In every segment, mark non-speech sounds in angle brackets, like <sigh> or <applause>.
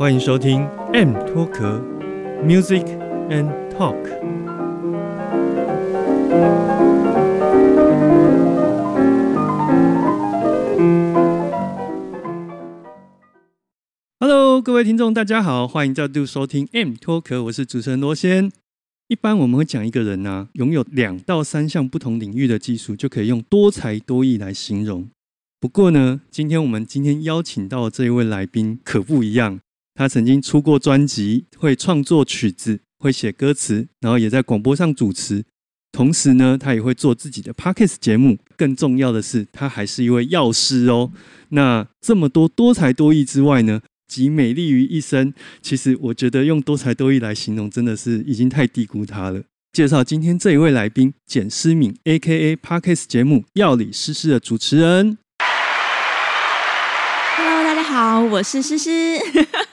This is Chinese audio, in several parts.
欢迎收听 M 脱壳 Music and Talk。Hello，各位听众，大家好，欢迎再度收听 M 脱壳，我是主持人罗先。一般我们会讲一个人呢，拥有两到三项不同领域的技术，就可以用多才多艺来形容。不过呢，今天我们今天邀请到这一位来宾可不一样。他曾经出过专辑，会创作曲子，会写歌词，然后也在广播上主持。同时呢，他也会做自己的 podcast 节目。更重要的是，他还是一位药师哦。那这么多多才多艺之外呢，集美丽于一身。其实我觉得用多才多艺来形容，真的是已经太低估他了。介绍今天这一位来宾，简诗敏，A.K.A. podcast 节目《药理诗诗》的主持人。Hello，大家好，我是诗诗。<laughs>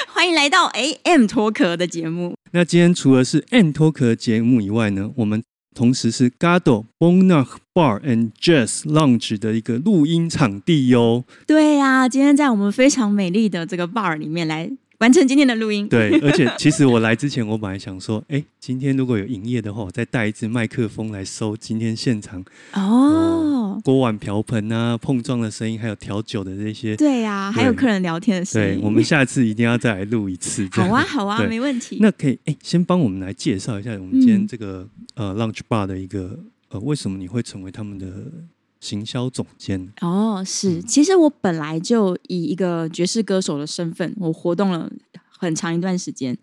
<laughs> 欢迎来到 AM 脱壳的节目。那今天除了是 M 脱壳节目以外呢，我们同时是 Gado Bonach Bar and Jazz Lounge 的一个录音场地哟。对呀，今天在我们非常美丽的这个 bar 里面来。完成今天的录音。对，而且其实我来之前，我本来想说，哎，今天如果有营业的话，我再带一支麦克风来收今天现场哦，锅碗瓢盆啊碰撞的声音，还有调酒的这些。对呀，还有客人聊天的声音。对，我们下次一定要再来录一次。<laughs> 好啊，好啊，没问题。那可以，哎，先帮我们来介绍一下我们今天这个呃 Lunch Bar 的一个呃，为什么你会成为他们的？行销总监哦，是，其实我本来就以一个爵士歌手的身份，我活动了很长一段时间。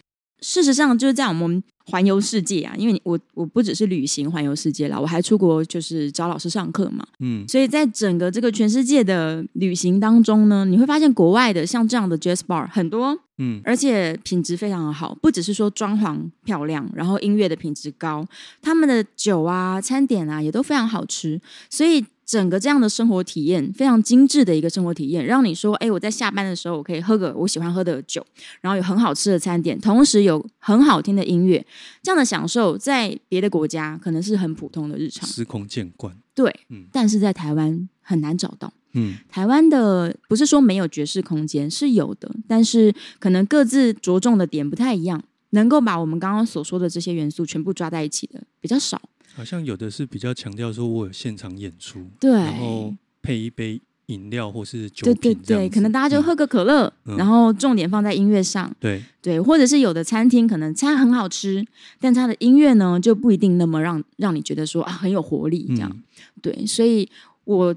事实上，就是在我们环游世界啊，因为我我不只是旅行环游世界啦，我还出国就是找老师上课嘛。嗯，所以在整个这个全世界的旅行当中呢，你会发现国外的像这样的 jazz bar 很多，嗯，而且品质非常的好，不只是说装潢漂亮，然后音乐的品质高，他们的酒啊、餐点啊也都非常好吃，所以。整个这样的生活体验非常精致的一个生活体验，让你说，哎，我在下班的时候我可以喝个我喜欢喝的酒，然后有很好吃的餐点，同时有很好听的音乐，这样的享受在别的国家可能是很普通的日常，司空见惯。对，嗯，但是在台湾很难找到。嗯，台湾的不是说没有爵士空间，是有的，但是可能各自着重的点不太一样，能够把我们刚刚所说的这些元素全部抓在一起的比较少。好像有的是比较强调说，我有现场演出，对，然后配一杯饮料或是酒品，对对对，可能大家就喝个可乐，然后重点放在音乐上，对。对，或者是有的餐厅可能餐很好吃，但它的音乐呢就不一定那么让让你觉得说啊很有活力这样，对，所以我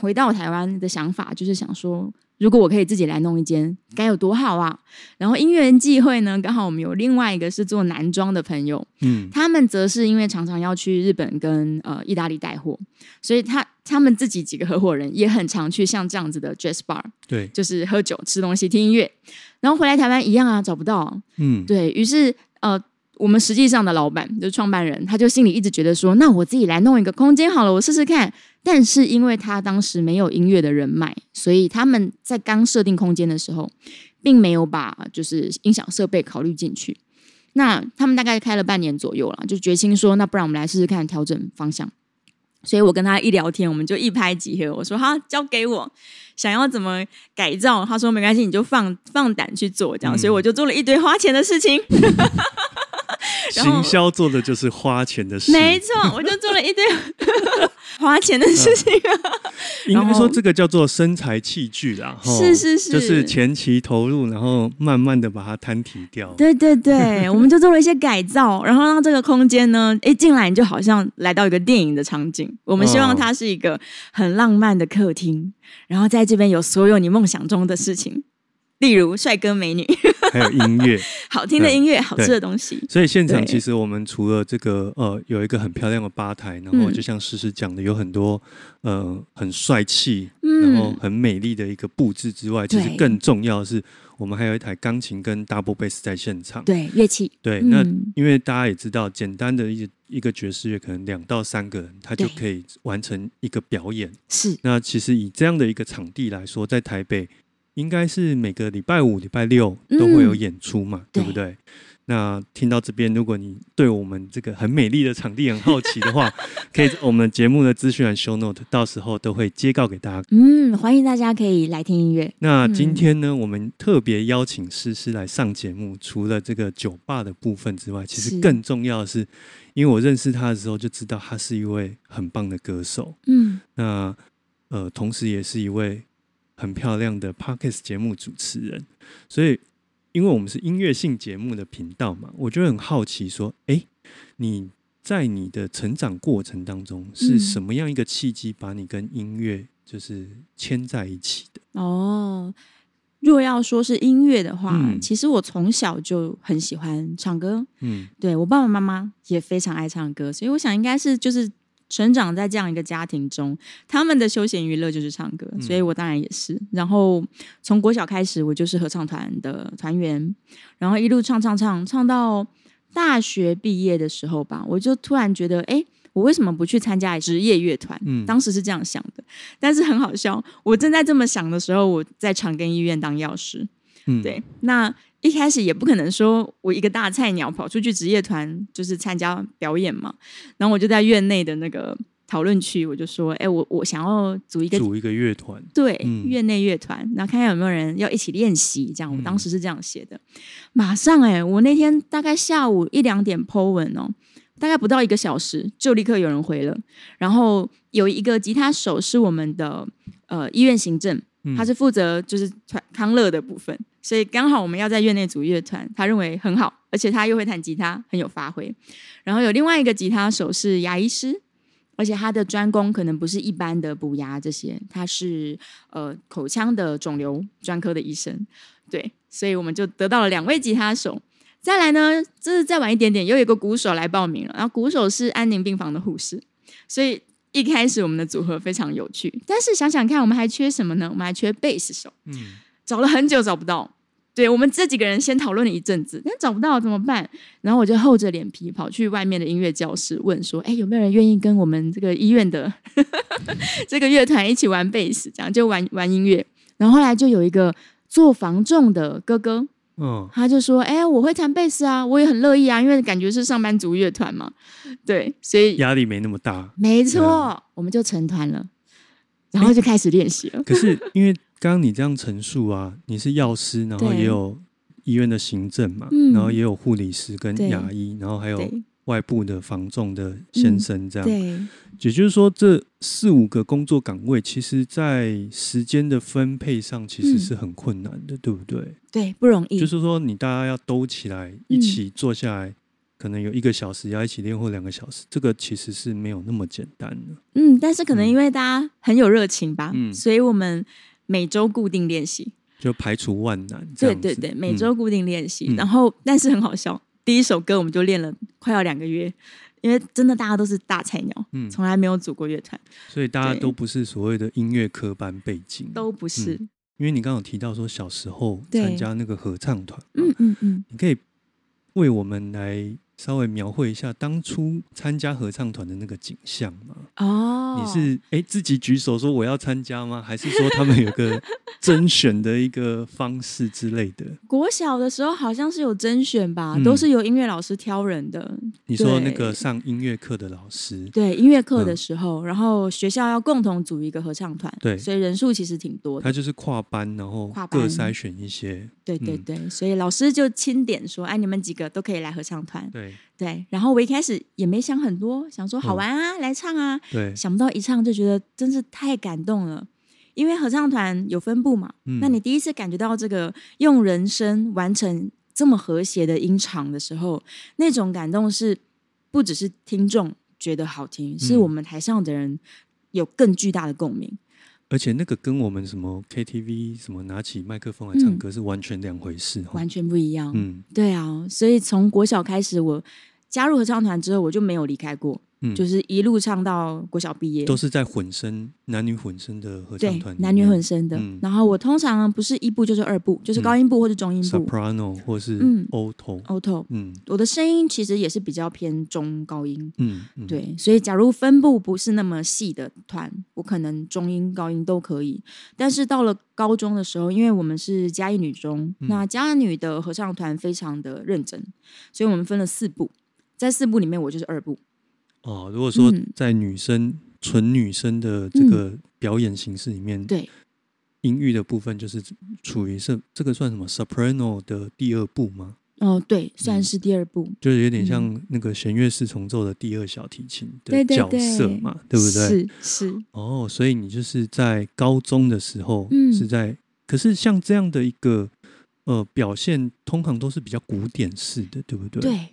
回到台湾的想法就是想说。如果我可以自己来弄一间，该有多好啊！然后因缘际会呢，刚好我们有另外一个是做男装的朋友，嗯，他们则是因为常常要去日本跟呃意大利带货，所以他他们自己几个合伙人也很常去像这样子的 dress bar，对，就是喝酒、吃东西、听音乐，然后回来台湾一样啊，找不到，嗯，对于是呃。我们实际上的老板就是创办人，他就心里一直觉得说，那我自己来弄一个空间好了，我试试看。但是因为他当时没有音乐的人脉，所以他们在刚设定空间的时候，并没有把就是音响设备考虑进去。那他们大概开了半年左右了，就决心说，那不然我们来试试看调整方向。所以我跟他一聊天，我们就一拍即合。我说好，交给我，想要怎么改造？他说没关系，你就放放胆去做这样。所以我就做了一堆花钱的事情。<laughs> 行销做的就是花钱的事，没错，我就做了一堆 <laughs> 花钱的事情。应该说这个叫做身材器具啦，是是是，就是前期投入，然后慢慢的把它摊提掉。对对对，<laughs> 我们就做了一些改造，然后让这个空间呢，一进来你就好像来到一个电影的场景。我们希望它是一个很浪漫的客厅，然后在这边有所有你梦想中的事情。例如帅哥美女，还有音乐。<laughs> 好听的音乐，好吃的东西。所以现场其实我们除了这个呃有一个很漂亮的吧台，然后嗯就像诗诗讲的，有很多呃很帅气，嗯然后很美丽的一个布置之外，其实更重要的是，我们还有一台钢琴跟 double bass 在现场。对乐器，对，那嗯因为大家也知道，简单的一一个爵士乐，可能两到三个人，他就可以完成一个表演。是那其实以这样的一个场地来说，在台北应该是每个礼拜五、礼拜六都会有嗯演出嘛，对对不对？那听到这边，如果你对我们这个很美丽的场地很好奇的话，<laughs> 可以我们节目的资讯栏 show note，到时候都会揭告给大家。嗯，欢迎大家可以来听音乐。那今天呢，我们特别邀请诗诗来上节目，除了这个酒吧的部分之外，其实更重要的是，因为我认识他的时候就知道他是一位很棒的歌手。嗯，那呃，同时也是一位很漂亮的 podcast 节目主持人，所以因为我们是音乐性节目的频道嘛，我就很好奇说，诶，你在你的成长过程当中是嗯什么样一个契机把你跟音乐就是牵在一起的？哦。若要说是音乐的话，嗯其实我从小就很喜欢唱歌，嗯对我爸爸妈妈也非常爱唱歌，所以我想应该是就是成长在这样一个家庭中，他们的休闲娱乐就是唱歌，嗯所以我当然也是。然后从国小开始，我就是合唱团的团员，然后一路唱唱唱唱到大学毕业的时候吧，我就突然觉得，哎。我为什么不去参加职业乐团？嗯当时是这样想的，但是很好笑。我正在这么想的时候，我在长庚医院当药师。嗯，对，那一开始也不可能说我一个大菜鸟跑出去职业团就是参加表演嘛，然后我就在院内的那个讨论区，我就说，哎、我我想要组一个组一个乐团，对、嗯院内乐团，然后看看有没有人要一起练习，这样，我嗯当时是这样写的。马上哎、我那天大概下午一两点 po 文哦。大概不到一个小时，就立刻有人回了。然后有一个吉他手是我们的呃医院行政，嗯他是负责就是团康乐的部分，所以刚好我们要在院内组乐团，他认为很好，而且他又会弹吉他，很有发挥。然后有另外一个吉他手是牙医师，而且他的专攻可能不是一般的补牙这些，他是呃口腔的肿瘤专科的医生，对，所以我们就得到了两位吉他手。再来呢，这是再晚一点点，又有一个鼓手来报名了，然后鼓手是安宁病房的护士，所以一开始我们的组合非常有趣。但是想想看，我们还缺什么呢？我们还缺贝斯手，嗯找了很久找不到。对我们这几个人先讨论了一阵子，但找不到怎么办？然后我就厚着脸皮跑去外面的音乐教室问说：“哎，有没有人愿意跟我们这个医院的 <laughs> 这个乐团一起玩贝斯？这样就玩玩音乐。”然后后来就有一个做房仲的哥哥，嗯他就说：“哎、我会弹贝斯啊，我也很乐意啊，因为感觉是上班族乐团嘛，对，所以压力没那么大。没错，我们就成团了，然后就开始练习了。可是因为刚刚你这样陈述啊，你是药师，然后也有医院的行政嘛，嗯然后也有护理师跟牙医，然后还有外部的防重的先生这样。对，也就是说，这四五个工作岗位，其实在时间的分配上其实嗯是很困难的，对不对？对，不容易。就是说，你大家要兜起来，一起坐下来，可能有一个小时要一起练或两个小时，这个其实是没有那么简单的。嗯，但是可能因为大家很有热情吧，嗯所以我们每周固定练习。就排除万难，对对对，每周嗯固定练习。嗯。然后，但是很好笑，第一首歌我们就练了快要两个月，因为真的大家都是大菜鸟，嗯。从来没有组过乐团，所以大家都不是所谓的音乐科班背景，都不是。因为你刚刚有提到说小时候对。参加那个合唱团，嗯嗯嗯，你可以为我们来稍微描绘一下当初参加合唱团的那个景象吗？哦，你是哎自己举手说我要参加吗？<laughs> 还是说他们有个甄选的一个方式之类的？国小的时候好像是有甄选吧，嗯都是由音乐老师挑人的。你说那个上音乐课的老师，对音乐课的嗯时候，然后学校要共同组一个合唱团，对所以人数其实挺多的。他就是跨班，然后各筛选一些，对对嗯对，所以老师就清点说：“哎，你们几个都可以来合唱团。对”对，然后我一开始也没想很多，想说好嗯玩啊，来唱啊。对，想不到一唱就觉得真是太感动了，因为合唱团有分部嘛，嗯那你第一次感觉到这个用人声完成这么和谐的音场的时候，那种感动是不只是听众觉得好听，是嗯我们台上的人有更巨大的共鸣。而且那个跟我们什么 KTV 什么拿起麦克风来唱歌是完全两回事哈。完全不一样。嗯对啊，所以从国小开始，我加入合唱团之后，我就没有离开过，嗯，就是一路唱到国小毕业。都是在混声男女混声的合唱团男女混声的。嗯然后我通常不是一部就是二部，就是高音部或是中音部。soprano 或是嗯 alto，auto，嗯我的声音其实也是比较偏中高音。嗯嗯，对，所以假如分布不是那么细的团，我可能中音、高音都可以。但是到了高中的时候，因为我们是嘉义女中，嗯那嘉义女的合唱团非常的认真，所以我们分了四部，在四部里面我就是二部。哦，如果说嗯。在女生纯女生的这个表演形式里面，对，音域的部分就是处于是这个算什么 soprano 的第二部吗？哦，对，算嗯。是第二部，就是有点像那个弦乐四重奏的第二小提琴的角对对。对色嘛，对不对？是是，哦，所以你就是在高中的时候嗯。是在，可是像这样的一个呃表现，通常都是比较古典式的，对不对？，对，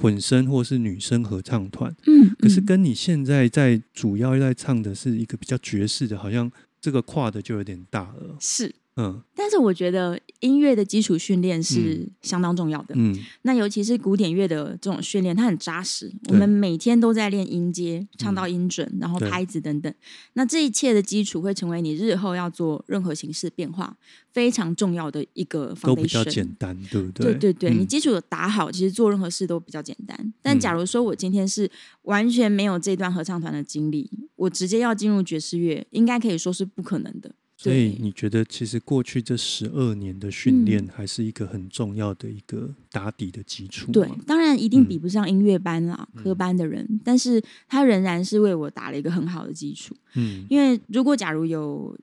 混声或是女声合唱团，嗯，嗯可是跟你现在在主要在唱的是一个比较爵士的，好像这个跨的就有点大了。是。嗯但是我觉得音乐的基础训练是相当重要的。嗯那尤其是古典乐的这种训练，它很扎实。我们每天都在练音阶，唱到音准，然后拍子等等。那这一切的基础会成为你日后要做任何形式变化非常重要的一个 foundation。都比较简单，对不对对对，嗯你基础有打好，其实做任何事都比较简单。但嗯假如说我今天是完全没有这段合唱团的经历，我直接要进入爵士乐，应该可以说是不可能的。所以你觉得，其实过去这十二年的训练，嗯。还是一个很重要的一个打底的基础吗。对，当然一定嗯。比不上音乐班啦、科班的人，但是他仍然是为我打了一个很好的基础。嗯。因为如果假如有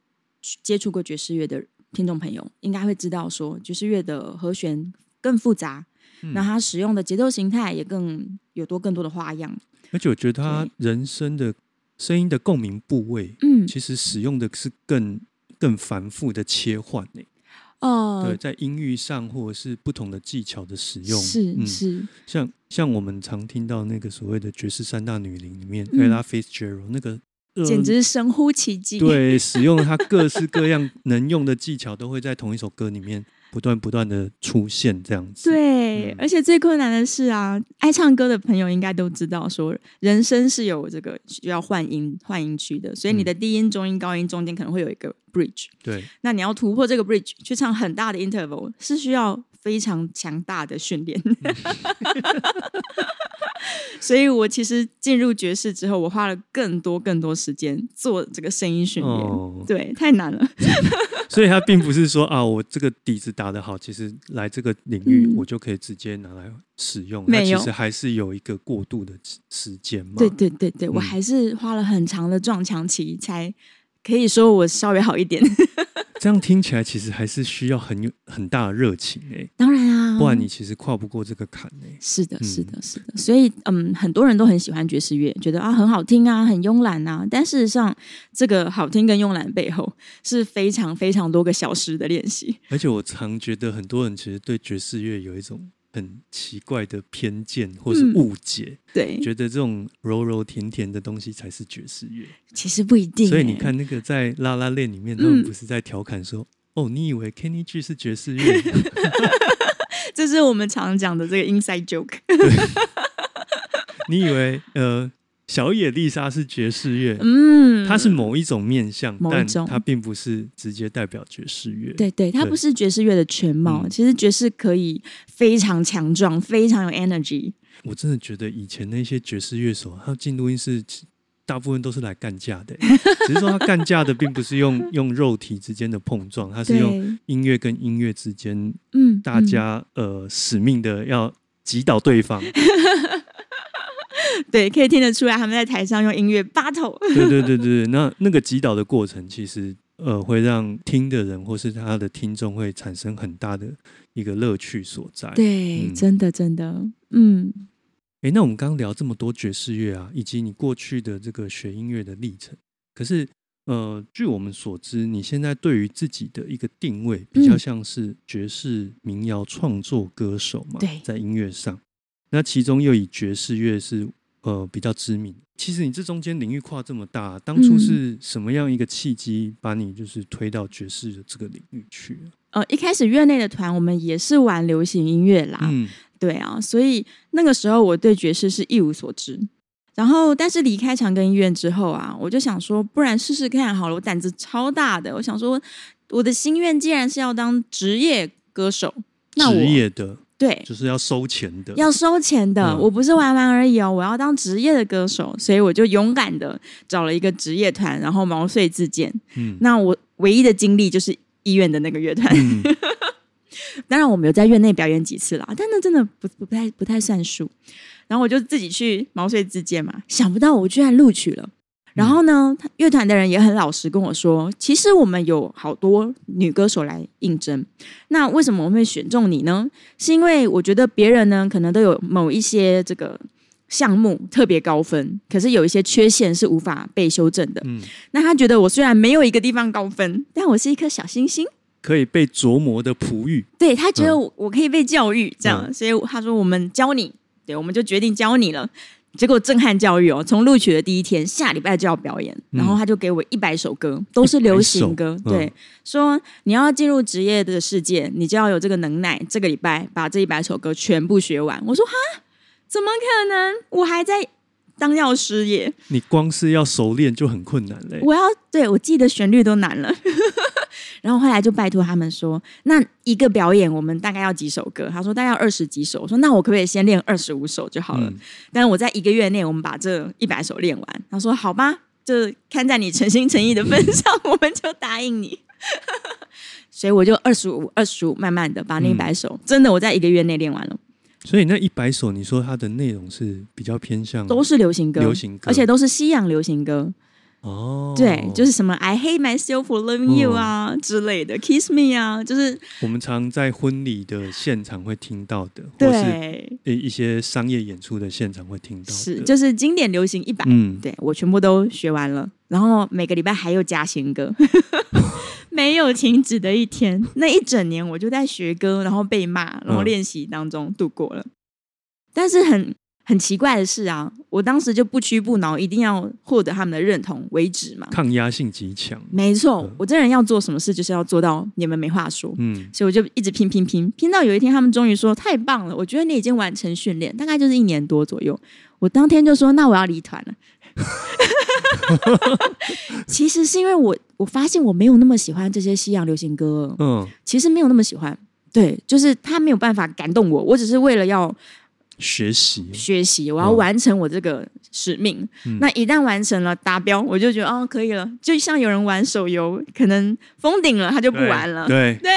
接触过爵士乐的听众朋友，应该会知道说，爵士乐的和弦更复杂，嗯。那他使用的节奏形态也更有多更多的花样。而且我觉得他人声的声音的共鸣部位，嗯，其实使用的是更更繁复的切换呢。哦、对，在音域上或者是不同的技巧的使用，是嗯是，像像我们常听到那个所谓的爵士三大女伶里面嗯，Ella Fitzgerald 那个。呃简直是神乎其技。对，使用它各式各样能用的技巧，都会在同一首歌里面不断不断的出现，这样子。对，嗯。而且最困难的是啊，爱唱歌的朋友应该都知道，说人声是有这个需要换音换音区的，所以你的低音、中音、高音中间可能会有一个 bridge，对，那你要突破这个 bridge 去唱很大的 interval，是需要非常强大的训练。<laughs> 所以我其实进入爵士之后，我花了更多更多时间做这个声音训练。哦对，太难了。<laughs> 所以他并不是说啊，我这个底子打得好，其实来这个领域嗯我就可以直接拿来使用。它没有其实还是有一个过渡的时时间嘛。对对对对，我嗯还是花了很长的撞墙期，才可以说我稍微好一点。<laughs> 这样听起来其实还是需要很有很大的热情哎、当然啊，不然你其实跨不过这个坎哎、是的，嗯是的，是的。所以，嗯，很多人都很喜欢爵士乐，觉得啊很好听啊，很慵懒啊。但事实上，这个好听跟慵懒背后是非常非常多个小时的练习。而且我常觉得很多人其实对爵士乐有一种很奇怪的偏见或是嗯误解，对，觉得这种柔柔甜甜的东西才是爵士乐。其实不一定欸。所以你看那个在拉拉链里面，他嗯们不是在调侃说：“哦，你以为 Kenny G 是爵士乐？<laughs> 这是我们常讲的这个 inside joke。<laughs> 你以为呃小野丽莎是爵士乐？嗯，它是某一种面相，但某一种它并不是直接代表爵士乐。对对，它不是爵士乐的全貌。嗯其实爵士可以非常强壮，非常有 energy。我真的觉得以前那些爵士乐手，他进录音室大部分都是来干架的，<laughs> 只是说他干架的并不是用 <laughs> 用肉体之间的碰撞，他是用，音乐跟音乐之间，嗯，嗯大家、呃使命的要击倒对方。<laughs> <laughs> 对可以听得出来，他们在台上用音乐 battle。<laughs> 对对对对对，那那个击倒的过程，其实呃会让听的人或是他的听众会产生很大的一个乐趣所在。对，嗯真的真的，嗯哎，那我们刚刚聊这么多爵士乐啊，以及你过去的这个学音乐的历程，可是呃，据我们所知，你现在对于自己的一个定位比较嗯像是爵士民谣创作歌手嘛？对在音乐上，那其中又以爵士乐是呃比较知名。其实你这中间领域跨这么大，当初是什么样一个契机把你就是推到爵士的这个领域去？呃，一开始院内的团我们也是玩流行音乐啦，嗯对啊，所以那个时候我对爵士是一无所知。然后，但是离开长庚医院之后啊，我就想说，不然试试看好了。我胆子超大的，我想说，我的心愿既然是要当职业歌手，那我职业的对就是要收钱的，要收钱的，嗯我不是玩玩而已哦，我要当职业的歌手，所以我就勇敢的找了一个职业团，然后毛遂自荐。嗯那我唯一的经历就是医院的那个乐团，嗯 <laughs> 当然我们有在院内表演几次啦，但那真的不不太不太算数。然后我就自己去毛遂自荐嘛，想不到我居然录取了。然后呢，乐团的人也很老实跟我说，其实我们有好多女歌手来应征，那为什么我会选中你呢？是因为我觉得别人呢可能都有某一些这个项目特别高分，可是有一些缺陷是无法被修正的。嗯，那他觉得我虽然没有一个地方高分，但我是一颗小星星。可以被琢磨的璞玉，对他觉得我,、我可以被教育，这样，嗯所以他说我们教你，对，我们就决定教你了。结果震撼教育哦，从录取的第一天，下礼拜就要表演，嗯然后他就给我一百首歌，都是流行歌100，首对嗯，说你要进入职业的世界，你就要有这个能耐，这个礼拜把这一百首歌全部学完。我说哈，怎么可能？我还在当药师耶，你光是要熟练就很困难嘞。我要对我记得旋律都难了。然后后来就拜托他们说，那一个表演我们大概要几首歌？他说大概要二十几首。我说那我可不可以先练二十五首就好了？嗯但是我在一个月内我们把这一百首练完。他说好吧，就看在你诚心诚意的份上，我们就答应你。<laughs> 所以我就二十五、二十五，慢慢的把那一百首，真的我在一个月内练完了，所以那一百首，你说它的内容是比较偏向都是流行歌，流行歌，而且都是西洋流行歌。哦，对，就是什么 I hate myself for loving you 啊、之类的，Kiss me 啊，就是我们常在婚礼的现场会听到的，或是对，呃一些商业演出的现场会听到的，是就是经典流行一百、嗯，对我全部都学完了，然后每个礼拜还有加新歌，<laughs> 没有停止的一天。那一整年我就在学歌，然后被骂，然后嗯。练习当中度过了。但是很很奇怪的是啊，我当时就不屈不挠，一定要获得他们的认同为止嘛。抗压性极强，没错嗯，我这人要做什么事，就是要做到你们没话说。嗯，所以我就一直拼拼拼，拼到有一天他们终于说太棒了，我觉得你已经完成训练，大概就是一年多左右。我当天就说那我要离团了。<laughs> 其实是因为我我发现我没有那么喜欢这些西洋流行歌，嗯，其实没有那么喜欢。对，就是他没有办法感动我，我只是为了要学习，学习，我要嗯完成我这个使命。嗯。那一旦完成了达标，我就觉得哦可以了。就像有人玩手游，可能封顶了，他就不玩了。对，对。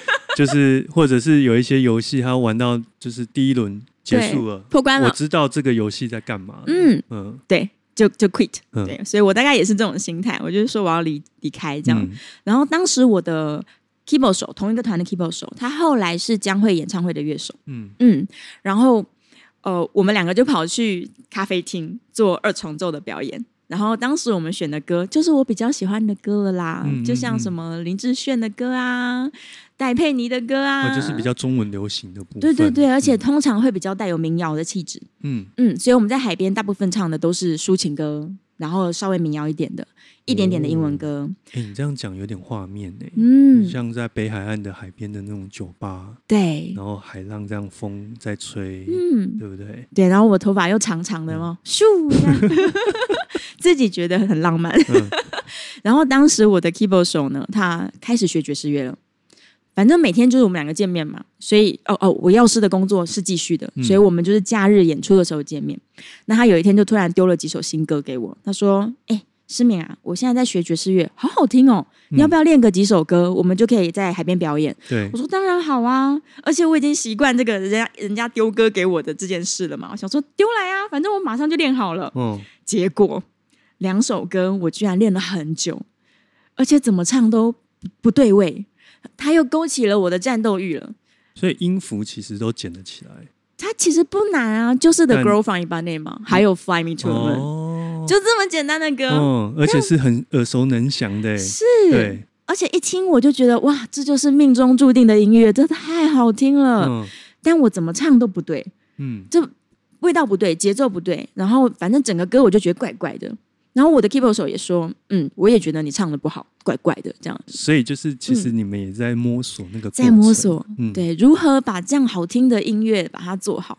<laughs> 就是或者是有一些游戏，他玩到就是第一轮结束了，破关了。我知道这个游戏在干嘛，嗯，嗯，对，就就 quit，、嗯。对，所以我大概也是这种心态，我就是说我要离离开这样。嗯。然后当时我的 keyboard 手，同一个团的 keyboard 手，他后来是江蕙演唱会的乐手，嗯。嗯，然后呃，我们两个就跑去咖啡厅做二重奏的表演。然后当时我们选的歌就是我比较喜欢的歌了啦，嗯嗯就像什么林志炫的歌啊，戴佩妮的歌啊，哦，就是比较中文流行的部分，对对对，而且嗯通常会比较带有民谣的气质。嗯，嗯，所以我们在海边大部分唱的都是抒情歌，然后稍微民谣一点的，一点点的英文歌。哎，你这样讲有点画面呢，嗯，像在北海岸的海边的那种酒吧，对，然后海浪这样风在吹，嗯，对不对？对，然后我头发又长长的嘛，咻，<laughs> 自己觉得很浪漫。嗯 <laughs> 然后当时我的 keyboard 手呢，他开始学爵士乐了。反正每天就是我们两个见面嘛，所以哦哦，我药师的工作是继续的，嗯所以我们就是假日演出的时候见面。那他有一天就突然丢了几首新歌给我，他说：“哎、诗敏啊，我现在在学爵士乐，好好听哦，你要不要练个几首歌？我们就可以在海边表演。”对我，说当然好啊，而且我已经习惯这个人家人家丢歌给我的这件事了嘛。我想说丢来啊，反正我马上就练好了。哦，结果两首歌我居然练了很久，而且怎么唱都不不对位，他又勾起了我的战斗欲了。所以音符其实都捡得起来，它其实不难啊，就是 The 但 Grow from Ipanema，还有 Fly Me to the Moon，、哦，就这么简单的歌。嗯，而且是很耳熟能详的，是，对，而且一听我就觉得哇，这就是命中注定的音乐，真的太好听了。嗯但我怎么唱都不对，嗯，就味道不对，节奏不对，然后反正整个歌我就觉得怪怪的。然后我的 keyboard 手也说，嗯，我也觉得你唱的不好，怪怪的这样。所以就是其实你们也在摸索那个过在摸索，嗯，对，如何把这样好听的音乐把它做好。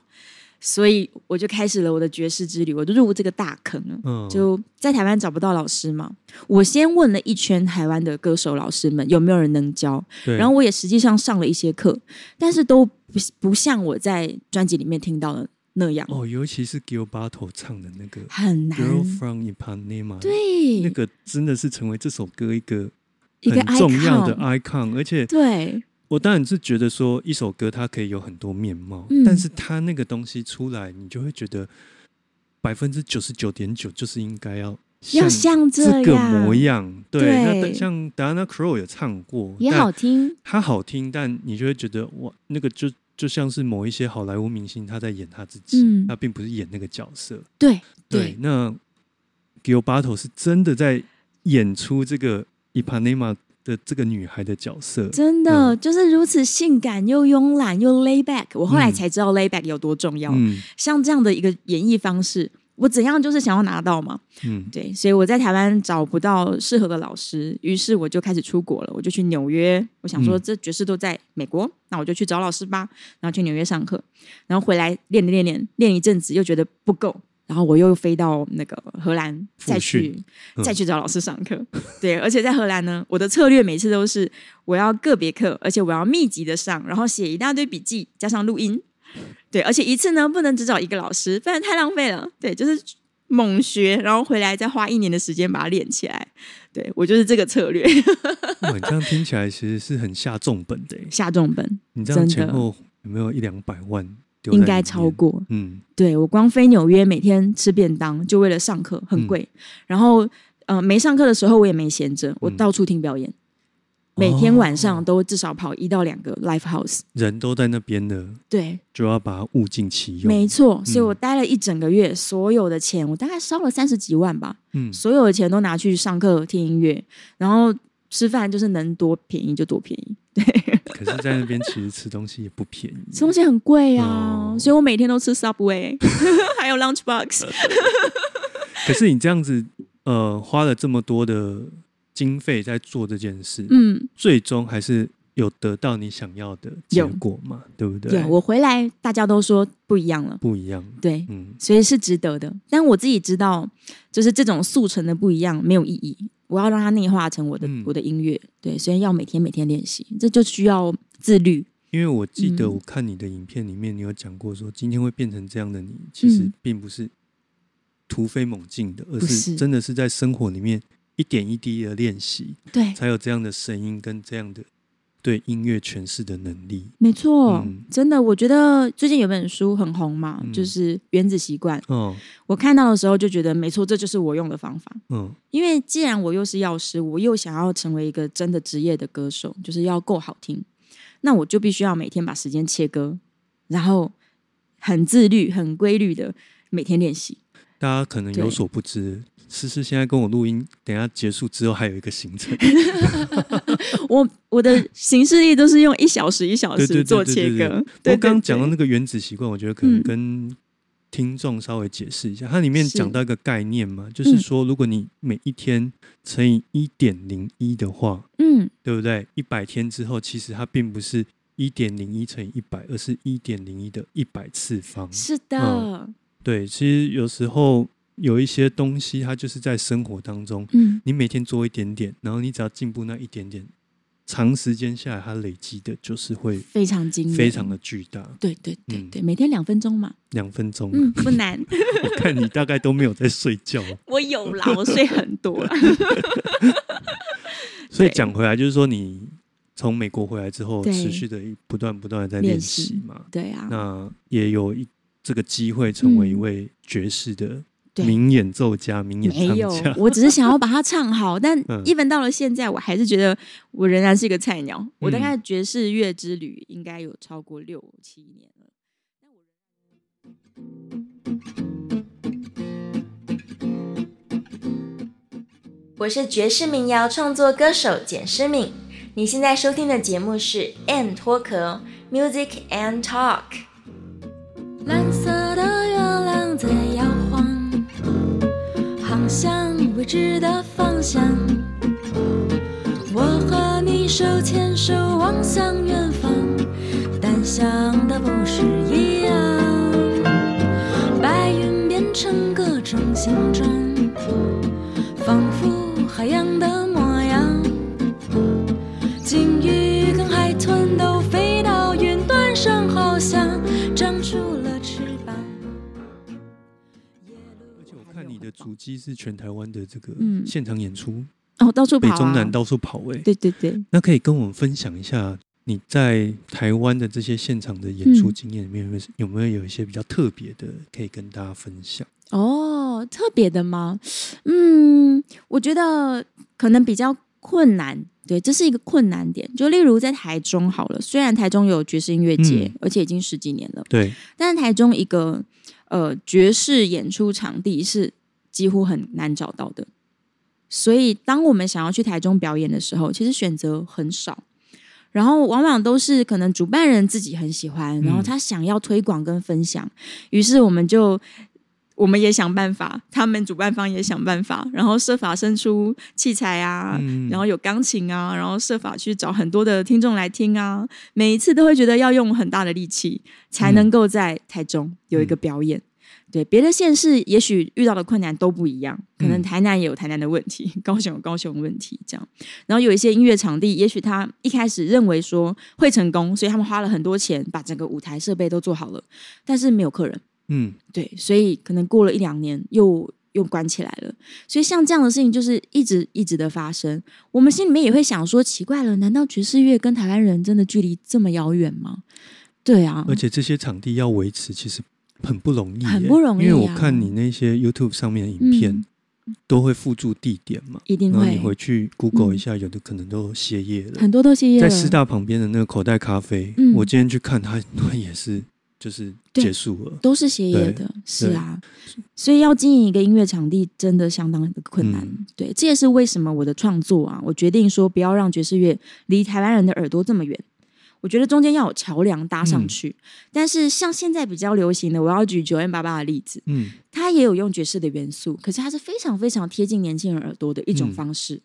所以我就开始了我的爵士之旅，我就入这个大坑了。嗯，就在台湾找不到老师嘛，我先问了一圈台湾的歌手老师们有没有人能教，对，然后我也实际上上了一些课，但是都不不像我在专辑里面听到的那样，哦，尤其是 Gilberto 唱的那个《很难。Girl from Ipanema》，对，那个真的是成为这首歌一个一个重要的 icon icon，而且对，我当然是觉得说一首歌它可以有很多面貌，嗯。但是它那个东西出来，你就会觉得百分之九十九点九就是应该要要像这个模样。对，对。那像 Diana Crow 也唱过，也好听，它好听，但你就会觉得哇，那个就就像是某一些好莱坞明星他在演他自己，嗯。他并不是演那个角色。对对，对那 Gilberto 是真的在演出这个 Ipanema 的这个女孩的角色。真的、就是如此性感又慵懒又 lay back。我后来嗯才知道 lay back 有多重要。嗯像这样的一个演绎方式，我怎样就是想要拿到嘛。嗯，对，所以我在台湾找不到适合的老师，于是我就开始出国了，我就去纽约。我想说，嗯这爵士都在美国，那我就去找老师吧。然后去纽约上课，然后回来练练练练练一阵子，又觉得不够，然后我又飞到那个荷兰再去嗯再去找老师上课。对，而且在荷兰呢，我的策略每次都是我要个别课，而且我要密集的上，然后写一大堆笔记，加上录音。对，而且一次呢不能只找一个老师，不然太浪费了。对，就是猛学，然后回来再花一年的时间把它练起来。对我就是这个策略，哇，你这样听起来其实是很下重本的。<laughs> 下重本你这样前后有没有一两百万应该超。过。嗯，对我光飞纽约，每天吃便当就为了上课，很贵。然后呃，没上课的时候我也没闲着，我嗯到处听表演。每天晚上都至少跑一到两个 live house，人都在那边的，对，就要把它物尽其用。没错。所以嗯我待了一整个月，所有的钱我大概烧了三十几万吧，嗯，所有的钱都拿去上课、听音乐，然后吃饭就是能多便宜就多便宜。可是，在那边其实吃东西也不便宜。吃东西很贵啊，哦所以我每天都吃 Subway，<laughs> 还有 Lunchbox。<laughs> 可是你这样子，呃，花了这么多的经费在做这件事，嗯，最终还是有得到你想要的结果嘛？对不对？有我回来，大家都说不一样了，不一样。对，嗯所以是值得的。但我自己知道，就是这种速成的不一样没有意义，我要让它内化成我的、嗯我的音乐。对，所以要每天每天练习，这就需要自律。因为我记得嗯我看你的影片里面，你有讲过说，今天会变成这样的你，其实嗯并不是突飞猛进的，而是真的是在生活里面一点一滴的练习，对，才有这样的声音跟这样的对音乐诠释的能力。没错，嗯真的，我觉得最近有本书很红嘛，嗯就是《原子习惯》。嗯，我看到的时候就觉得，没错，这就是我用的方法。嗯因为既然我又是药师，我又想要成为一个真的职业的歌手，就是要够好听，那我就必须要每天把时间切割，然后很自律、很规律的每天练习。大家可能有所不知，思思现在跟我录音，等一下结束之后还有一个行程。<laughs> 我我的行事历都是用一小时一小时做切割。不对刚刚讲到那个原子习惯，我觉得可能嗯。跟听众稍微解释一下，它里面是。讲到一个概念嘛，就是嗯说，如果你每一天乘以一点零一的话，嗯，对不对？一百天之后，其实它并不是一点零一乘以一百，而是一点零一的一百次方。是的，嗯对，其实有时候有一些东西，它就是在生活当中，嗯，你每天做一点点，然后你只要进步那一点点，长时间下来，它累积的就是会非常惊人，非常的巨大。对对对嗯对，每天两分钟嘛，两分钟，嗯，不难。<laughs> 我看你大概都没有在睡觉，我有啦，我睡很多啦。<laughs> <laughs> 所以对讲回来，就是说你从美国回来之后，持续的不断不断的在练习嘛，对啊，那也有一这个机会成为一嗯位爵士的名演奏家、名演没有唱家。<laughs> 我只是想要把它唱好，但嗯一分到了现在，我还是觉得我仍然是一个菜鸟。我大嗯概爵士乐之旅应该有超过六七年了。我是爵士民谣创作歌手简诗敏，你现在收听的节目是《M 脱壳 Music and Talk》。蓝色的月亮在摇晃，航向未知的方向。我和你手牵手望向远方，但想的不是一样。白云变成各种形状，仿佛海洋的。的主机是全台湾的这个嗯现场演出，哦，到处跑、啊，北中南到处跑哎、对对对，那可以跟我们分享一下你在台湾的这些现场的演出嗯经验里面，有没有有没有有一些比较特别的可以跟大家分享？哦，特别的吗？嗯，我觉得可能比较困难。对，这是一个困难点。就例如在台中好了，虽然台中有爵士音乐节，嗯而且已经十几年了，对，但是台中一个呃爵士演出场地是几乎很难找到的。所以，当我们想要去台中表演的时候，其实选择很少。然后往往都是可能主办人自己很喜欢，然后嗯他想要推广跟分享，于是我们就我们也想办法，他们主办方也想办法，然后设法生出器材啊，嗯然后有钢琴啊，然后设法去找很多的听众来听啊，每一次都会觉得要用很大的力气才能够在台中有一个表演。对别的县市，也许遇到的困难都不一样，可能嗯台南也有台南的问题，<laughs> 高雄有高雄的问题，这样。然后有一些音乐场地，也许他一开始认为说会成功，所以他们花了很多钱把整个舞台设备都做好了，但是没有客人。嗯，对，所以可能过了一两年又又关起来了。所以像这样的事情就是一直一直的发生，我们心里面也会想说，奇怪了，难道爵士乐跟台湾人真的距离这么遥远吗？对啊，而且这些场地要维持其实很不容易耶，很不容易因为我啊看你那些 YouTube 上面的影片。都会附注地点嘛，一定然后你会回去 Google 嗯一下，有的可能都歇业了。很多都歇业了。在师大旁边的那个口袋咖啡，嗯我今天去看它，它也是就是结束了。都是歇业的，是啊，所以要经营一个音乐场地真的相当的困难。嗯对，这也是为什么我的创作啊，我决定说不要让爵士乐离台湾人的耳朵这么远。我觉得中间要有桥梁搭上嗯去，但是像现在比较流行的，我要举九 N 八八的例子，嗯，它也有用爵士的元素，可是它是非常非常贴近年轻人耳朵的一种嗯方式。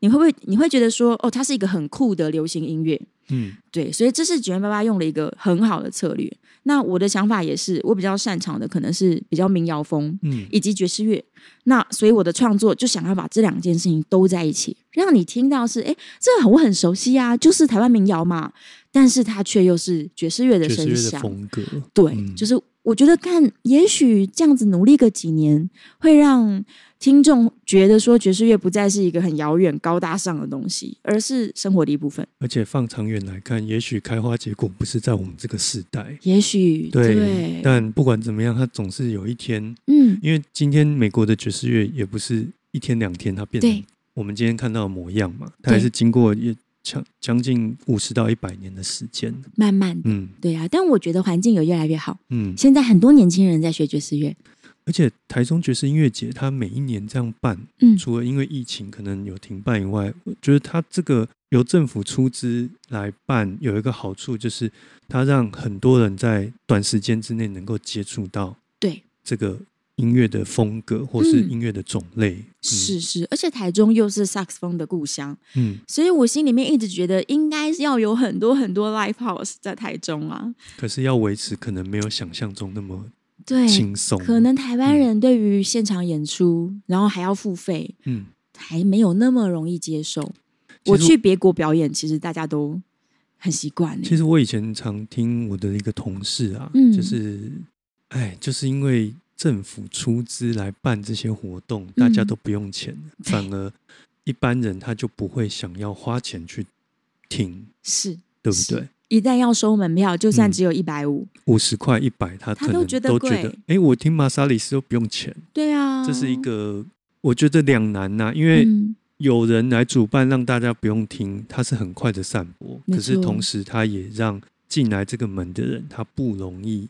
你会不会你会觉得说，哦，它是一个很酷的流行音乐？嗯对，所以这是九万八八用了一个很好的策略。那我的想法也是，我比较擅长的可能是比较民谣风嗯以及爵士乐。那所以我的创作就想要把这两件事情都在一起，让你听到是，哎，这我很熟悉啊，就是台湾民谣嘛，但是它却又是爵士乐的声响。风格，对，嗯就是我觉得看，也许这样子努力个几年，会让听众觉得说爵士乐不再是一个很遥远、高大上的东西，而是生活的一部分。而且放长远来看，也许开花结果不是在我们这个时代，也许对，但不管怎么样，它总是有一天，嗯，因为今天美国的爵士乐也不是一天两天它变对成我们今天看到的模样嘛，它还是经过也将将近五十到一百年的时间，慢慢的，嗯。对啊。但我觉得环境有越来越好，嗯，现在很多年轻人在学爵士乐，而且台中爵士音乐节，它每一年这样办，嗯，除了因为疫情可能有停办以外，我觉得它这个由政府出资来办，有一个好处就是它让很多人在短时间之内能够接触到对，这个音乐的风格或是嗯音乐的种类。是是，而且台中又是萨克斯风的故乡，嗯，所以我心里面一直觉得应该要有很多很多 live house 在台中啊，嗯，可是要维持可能没有想象中那么对，轻松。可能台湾人对于现场演出，然后还要付费，嗯，还没有那么容易接受。我去别国表演，其实大家都很习惯欸。其实我以前常听我的一个同事啊，嗯就是，哎，就是因为政府出资来办这些活动，嗯大家都不用钱，对反而一般人他就不会想要花钱去听，是，对不对？一旦要收门票，就算嗯。只有一百五，五十块、一百，他可能他都觉得哎，我听玛莎里斯都不用钱，对啊，这是一个我觉得两难呐、因为嗯。有人来主办，让大家不用听，它是很快的散播，可是同时他也让进来这个门的人，他不容易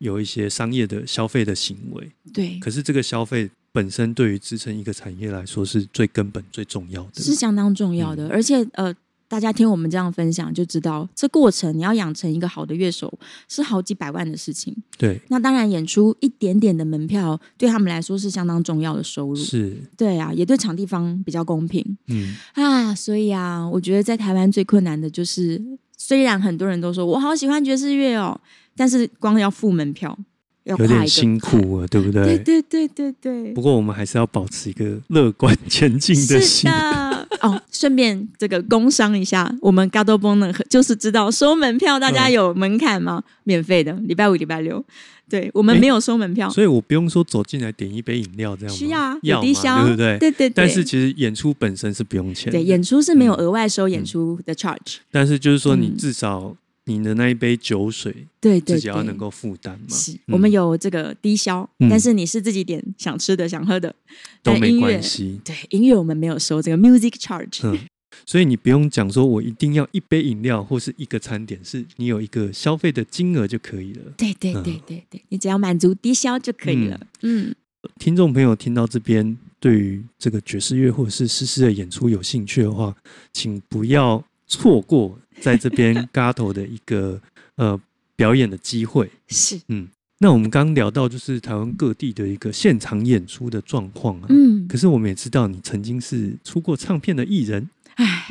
有一些商业的消费的行为。对，可是这个消费本身对于支撑一个产业来说是最根本、最重要的。是相当重要的。嗯而且呃，大家听我们这样分享就知道，这过程你要养成一个好的乐手是好几百万的事情。对，那当然，演出一点点的门票对他们来说是相当重要的收入。是，对啊，也对场地方比较公平嗯，啊。所以啊，我觉得在台湾最困难的就是，虽然很多人都说我好喜欢爵士乐哦，但是光要付门票要有点辛苦啊，对不对？对对对对对不，过我们还是要保持一个乐观前进的是心。的。<laughs> 哦，顺便这个工商一下，我们 g a d o b o n 呢，就是知道收门票，大家嗯有门槛吗？免费的，礼拜五、礼拜六。对我们没有收门票，所以我不用说走进来点一杯饮料这样吗？需要啊，有低消，对不对？对对对。但是其实演出本身是不用钱的，对演出是没有额外收演出的 charge，但是就是说你嗯至少你的那一杯酒水对对对自己要能。够负担嘛，是嗯。我们有这个低消，嗯。但是你是自己点想吃的、想喝的，都没关系。对音乐我们没有收这个 music charge，嗯，所以你不用讲说我一定要一杯饮料或是一个餐点，是你有一个消费的金额就可以了。对对嗯。对对对，你只要满足低消就可以了。嗯，听众朋友听到这边，对于这个爵士乐或者是诗诗的演出有兴趣的话，请不要错过在这边 Gato 的一个呃表演的机会。是，嗯那我们刚聊到就是台湾各地的一个现场演出的状况啊，嗯，可是我们也知道你曾经是出过唱片的艺人，唉，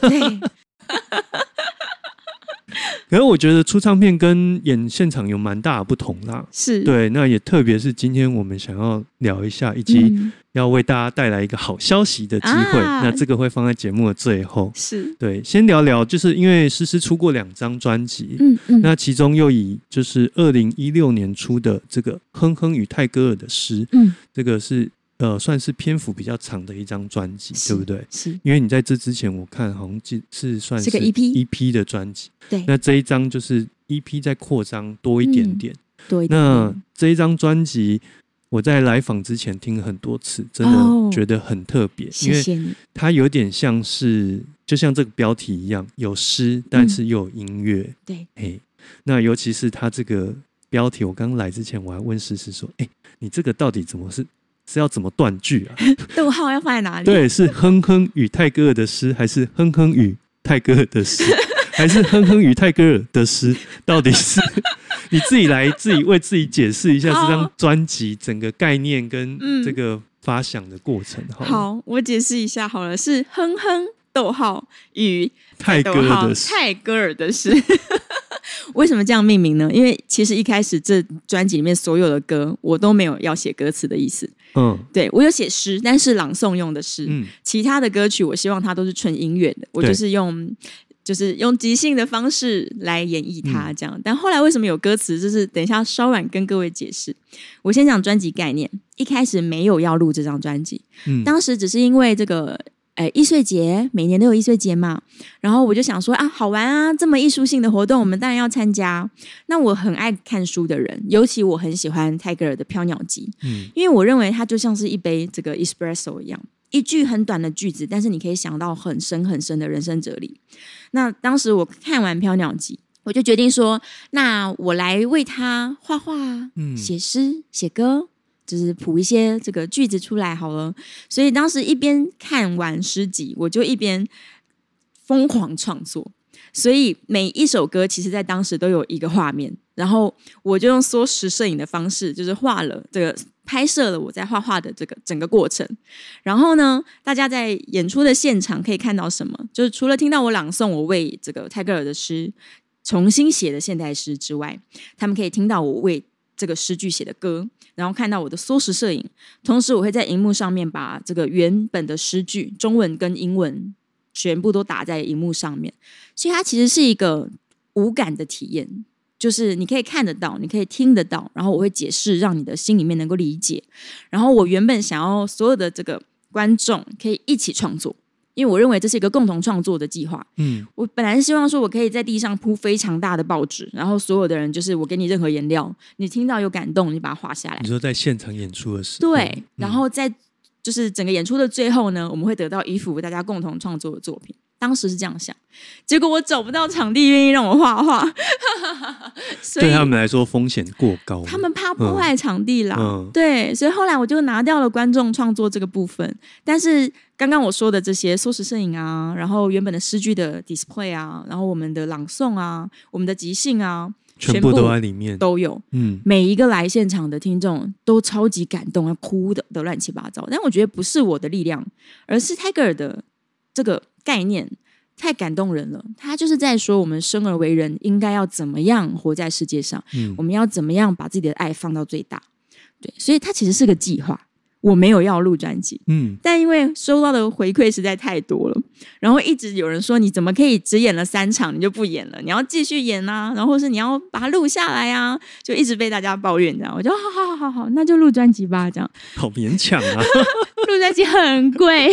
对，<laughs> 可是我觉得出唱片跟演现场有蛮大的不同啦。是，对，那也特别是今天我们想要聊一下，以及嗯，要为大家带来一个好消息的机会。啊那这个会放在节目的最后。是，对，先聊聊，就是因为诗诗出过两张专辑，嗯嗯，那其中又以就是二零一六年出的这个《哼哼与泰戈尔的诗》，嗯这个是呃算是篇幅比较长的一张专辑，是对不对？是，因为你在这之前，我看好像记是算是个 EP EP 的专辑，对，那这一张就是 EP 再扩张多一点嗯点。多一点那点，这一张专辑，我在来访之前听了很多次，真哦的觉得很特别，因为它有点像是，就像这个标题一样，有诗，但是又有音乐。对，哎，那尤其是它这个标题，我刚来之前我还问诗诗说：“哎、你这个到底怎么是是要怎么断句啊？” <laughs> 逗号要放在哪里？对，是哼哼与泰戈尔的诗，还是哼哼与泰戈尔的诗，还是哼哼与泰戈尔的诗？到底是 <laughs> 你自己来自己为自己解释一下好这张专辑整个概念跟嗯这个发想的过程。好，好，我解释一下好了，是哼哼逗号与泰戈尔的诗，泰戈尔的诗。<laughs> 为什么这样命名呢？因为其实一开始这专辑里面所有的歌，我都没有要写歌词的意思。嗯对我有写诗，但是朗诵用的诗。嗯，其他的歌曲，我希望它都是纯音乐的，我就是用就是用即兴的方式来演绎嗯它，这样。但后来为什么有歌词，就是等一下稍晚跟各位解释。我先讲专辑概念，一开始没有要录这张专辑，嗯当时只是因为这个。哎，易碎节每年都有易碎节嘛，然后我就想说啊，好玩啊，这么艺术性的活动，我们当然要参加。那我很爱看书的人，尤其我很喜欢泰戈尔的《飘鸟集》，嗯因为我认为它就像是一杯这个 espresso 一样，一句很短的句子，但是你可以想到很深很深的人生哲理。那当时我看完《飘鸟集》，我就决定说，那我来为他画画、嗯写诗、写歌。就是谱一些这个句子出来好了，所以当时一边看完诗集，我就一边疯狂创作。所以每一首歌其实在当时都有一个画面，然后我就用缩时摄影的方式，就是画了这个拍摄了我在画画的这个整个过程。然后呢，大家在演出的现场可以看到什么？就是除了听到我朗诵我为这个泰戈尔的诗重新写的现代诗之外，他们可以听到我为这个诗句写的歌，然后看到我的缩时摄影。同时，我会在荧幕上面把这个原本的诗句中文跟英文全部都打在荧幕上面，所以它其实是一个无感的体验。就是你可以看得到，你可以听得到，然后我会解释，让你的心里面能够理解。然后我原本想要所有的这个观众可以一起创作，因为我认为这是一个共同创作的计划。嗯我本来是希望说，我可以在地上铺非常大的报纸，然后所有的人就是我给你任何颜料，你听到有感动，你把它画下来你。说在现场演出的时候，对，嗯然后在就是整个演出的最后呢，我们会得到一幅大家共同创作的作品。当时是这样想，结果我找不到场地愿意让我画画，<laughs> 所以对他们来说风险过高。他们怕破坏场地啦。嗯对，所以后来我就拿掉了观众创作这个部分。但是刚刚我说的这些缩时摄影啊，然后原本的诗句的 display 啊，然后我们的朗诵啊，我们的即兴啊，全部都在里面。都有。嗯每一个来现场的听众都超级感动，要哭的的乱七八糟。但我觉得不是我的力量，而是 Tiger 的这个概念太感动人了。他就是在说，我们生而为人应该要怎么样活在世界上，嗯我们要怎么样把自己的爱放到最大。对，所以它其实是个计划。我没有要录专辑，嗯，但因为收到的回馈实在太多了，然后一直有人说你怎么可以只演了三场你就不演了？你要继续演啊，然后是你要把它录下来啊，就一直被大家抱怨这样。我就好好好好好，那就录专辑吧，这样好勉强啊。<laughs> 录专辑很贵，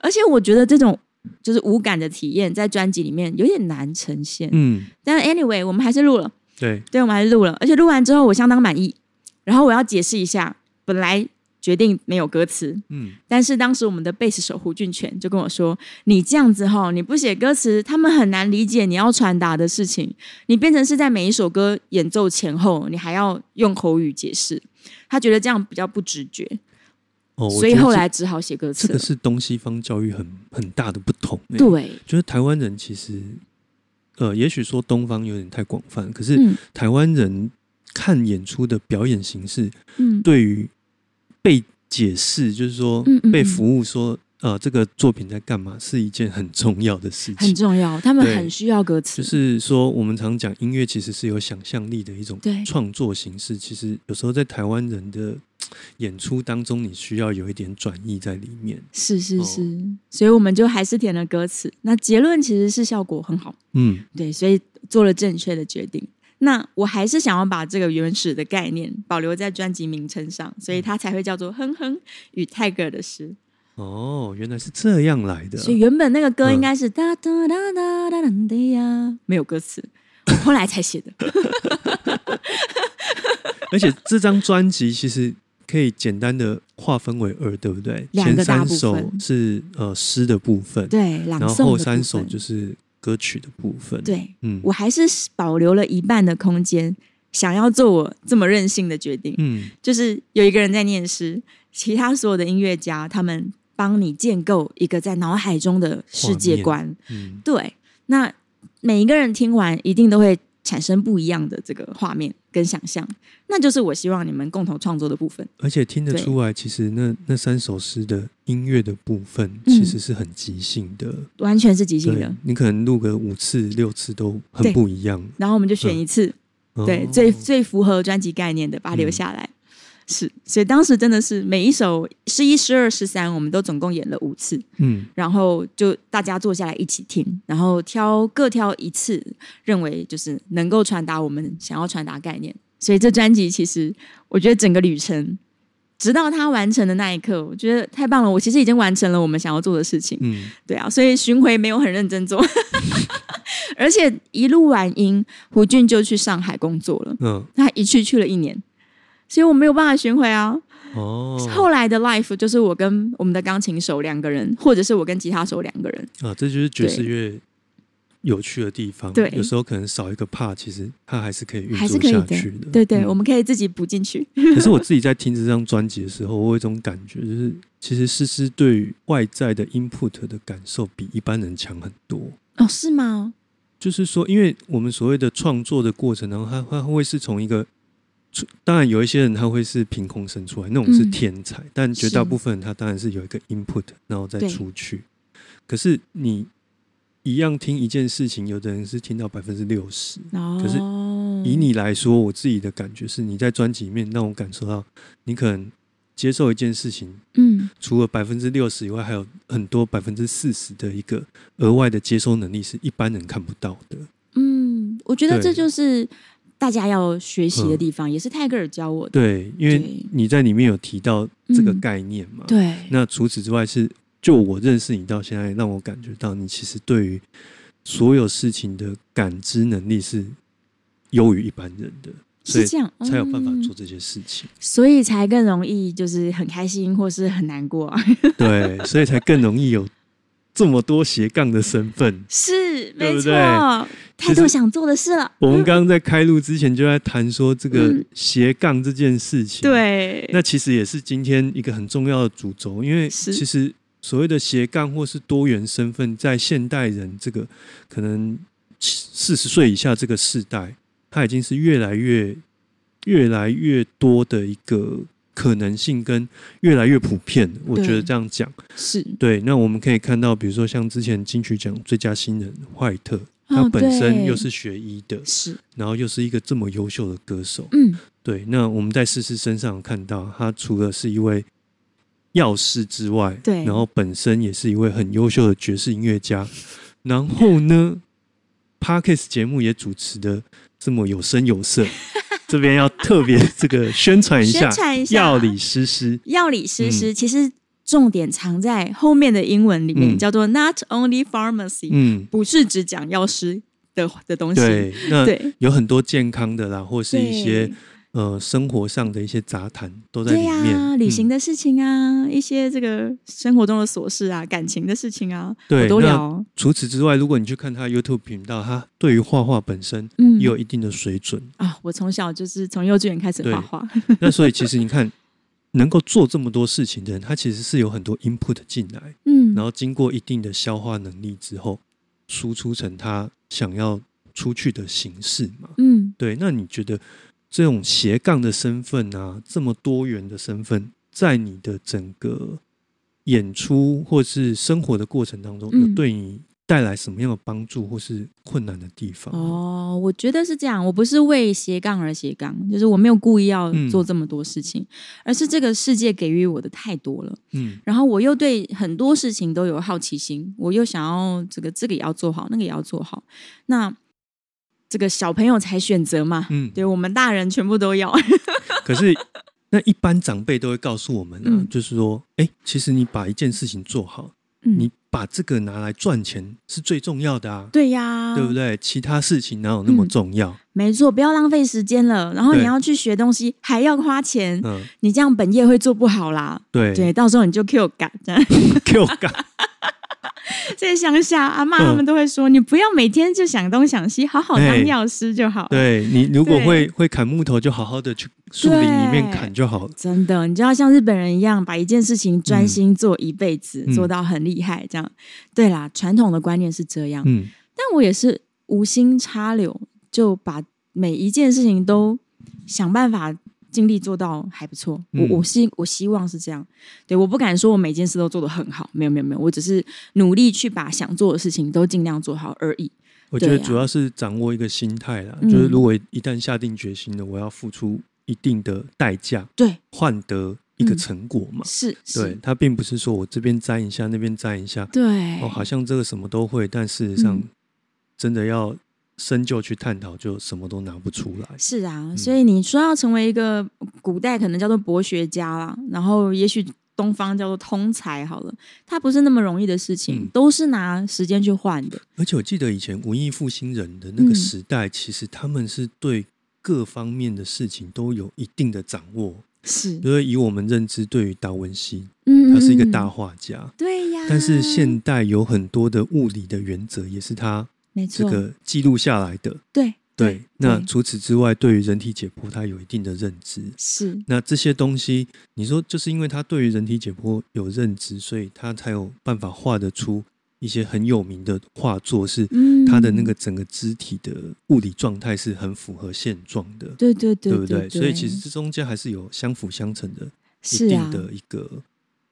而且我觉得这种就是无感的体验在专辑里面有点难呈现。嗯，但 anyway，我们还是录了。对，对，我们还是录了，而且录完之后我相当满意。然后我要解释一下，本来决定没有歌词，嗯但是当时我们的贝斯手胡俊全就跟我说：“你这样子哈，你不写歌词，他们很难理解你要传达的事情。你变成是在每一首歌演奏前后，你还要用口语解释。他觉得这样比较不直觉，哦，所以后来只好写歌词了。这个是东西方教育很很大的不同、欸。，对，就是台湾人其实，呃，也许说东方有点太广泛，可是嗯台湾人看演出的表演形式，嗯，对于被解释，就是说被服务说，呃，这个作品在干嘛，是一件很重要的事情很。重要，他们很需要歌词。就是说，我们常讲音乐其实是有想象力的一种对创作形式。其实有时候在台湾人的演出当中，你需要有一点转译在里面。是是哦是，所以我们就还是填了歌词。那结论其实是效果很好。嗯，对，所以做了正确的决定。那我还是想要把这个原始的概念保留在专辑名称上，所以它才会叫做《哼哼与泰戈尔的诗》。哦，原来是这样来的。所以原本那个歌嗯应该是哒哒哒哒哒哒哒呀，没有歌词，我后来才写的。<laughs> 而且这张专辑其实可以简单的划分为二，对不对？两个大部前三首是呃诗的部分，对，朗然后后三首就是歌曲的部分。，对嗯我还是保留了一半的空间，想要做我这么任性的决定。嗯就是有一个人在念诗，其他所有的音乐家他们帮你建构一个在脑海中的世界观。嗯对，那每一个人听完一定都会产生不一样的这个画面跟想象，那就是我希望你们共同创作的部分。而且听得出来，其实那那三首诗的音乐的部分嗯其实是很即兴的。完全是即兴的，你可能录个五次六次都很不一样。然后我们就选一次，对哦最最符合专辑概念的，把它留下来。是，所以当时真的是每一首十一、十二、十三，我们都总共演了五次，嗯。然后就大家坐下来一起听，然后挑各挑一次，认为就是能够传达我们想要传达概念。所以这专辑其实，我觉得整个旅程，直到它完成的那一刻，我觉得太棒了。我其实已经完成了我们想要做的事情，嗯，对啊，所以巡回没有很认真做，<laughs> 而且一录完音，胡俊就去上海工作了，嗯。他一去去了一年，所以我没有办法巡回啊。哦后来的 life 就是我跟我们的钢琴手两个人，或者是我跟吉他手两个人。啊，这就是爵士对乐有趣的地方。对有时候可能少一个 part，其实它还是可以运作下去的。对对，嗯我们可以自己补进去。<laughs> 可是我自己在听这张专辑的时候，我有一种感觉，就是其实诗诗对于外在的 input 的感受比一般人强很多。哦，是吗？就是说，因为我们所谓的创作的过程，然后它它会是从一个，出当然有一些人他会是凭空生出来，那种是嗯天才，但绝大部分人他当然是有一个 input，然后再出去。可是你一样听一件事情，有的人是听到百分之六十。哦，可是以你来说，我自己的感觉是，你在专辑里面让我感受到，你可能接受一件事情，嗯，除了百分之六十以外，还有很多百分之四十的一个额外的接收能力，是一般人看不到的。嗯，我觉得这就是大家要学习的地方，也是泰戈尔教我的。对，因为你在里面有提到这个嗯概念嘛。。对，那除此之外是，就我认识你到现在，让我感觉到你其实对于所有事情的感知能力是优于一般人的，所以是这样，才有办法嗯做这些事情。所以才更容易就是很开心或是很难过啊。<laughs> 对，所以才更容易有这么多斜杠的身份。是没错，太多想做的事了。我们刚刚在开录之前就在谈说这个嗯斜杠这件事情。，对，那其实也是今天一个很重要的主轴，因为是其实所谓的斜杠或是多元身份，在现代人这个可能四十岁以下这个世代，它已经是越来越越来越多的一个可能性，跟越来越普遍。我觉得这样讲，是对。那我们可以看到，比如说像之前金曲奖最佳新人怀特，他哦本身又是学医的，是，然后又是一个这么优秀的歌手，嗯，对，那我们在诗诗身上看到，他除了是一位药师之外，对。然后本身也是一位很优秀的爵士音乐家，然后呢 p a r k e s 节目也主持的这么有声有色，<laughs> 这边要特别这个宣传一下，宣传一下。药理诗诗，药理诗诗其实重点藏在后面的英文里面，嗯。叫做 Not only pharmacy，、嗯，不是只讲药师的的东西。对，那对。有很多健康的啦，或是一些呃生活上的一些杂谈都在里面，嗯。旅行的事情啊，一些这个生活中的琐事啊，感情的事情啊，对都聊。哦。除此之外，如果你去看他 YouTube 频道，他对于画画本身嗯。也有一定的水准。啊，我从小就是从幼稚园开始对。画画，<laughs> 那所以其实你看，能够做这么多事情的人，他其实是有很多 input 进来，嗯，然后经过一定的消化能力之后，输出成他想要出去的形式嘛。嗯，对，那你觉得这种斜杠的身份啊，这么多元的身份，在你的整个演出或是生活的过程当中，嗯。有对你带来什么样的帮助或是困难的地方？哦，我觉得是这样，我不是为斜杠而斜杠，就是我没有故意要嗯做这么多事情，而是这个世界给予我的太多了。嗯然后我又对很多事情都有好奇心，我又想要这个这个也要做好，那个也要做好。那这个小朋友才选择嘛，嗯，对我们大人全部都要。<laughs> 可是那一般长辈都会告诉我们啊，嗯就是说，哎、其实你把一件事情做好，嗯你把这个拿来赚钱是最重要的啊，对呀，对不对？其他事情哪有那么嗯重要？没错，不要浪费时间了。然后你要去学东西，还要花钱，嗯，你这样本业会做不好啦。对对，到时候你就 Q 感。<laughs> Q 感，<laughs> 在乡下，阿妈嗯他们都会说，你不要每天就想东想西，好好哎当药师就好。对你如果会会砍木头，就好好的去树林里面砍就好了。真的，你就要像日本人一样，把一件事情专心做一辈子，嗯做到很厉害。这样，对啦，传统的观念是这样，嗯，但我也是无心插柳，就把每一件事情都想办法尽力做到还不错。嗯。我我希我希望是这样，对，我不敢说我每件事都做得很好，没有没有没有，我只是努力去把想做的事情都尽量做好而已。我觉得主要是掌握一个心态啦，嗯。就是如果一旦下定决心了，我要付出一定的代价，对，换得一个嗯成果嘛。是，对是，，它并不是说我这边沾一下，那边沾一下，对，哦，好像这个什么都会，但事实上嗯。真的要深究去探讨，就什么都拿不出来。是啊，嗯所以你说要成为一个古代可能叫做博学家啦，然后也许东方叫做通才好了，它不是那么容易的事情，嗯都是拿时间去换的。而且我记得以前文艺复兴人的那个嗯时代，其实他们是对各方面的事情都有一定的掌握。是，因为以我们认知，对于达文西，嗯他是一个大嗯画家，对呀，但是现代有很多的物理的原则，也是他没错，这个记录下来的。对对，那除此之外，对于人体解剖，他有一定的认知。是那这些东西，你说就是因为他对于人体解剖有认知，所以他才有办法画得出一些很有名的画作，是嗯他的那个整个肢体的物理状态是很符合现状的，对对对对不对？所以其实这中间还是有相辅相成的一定，的一个、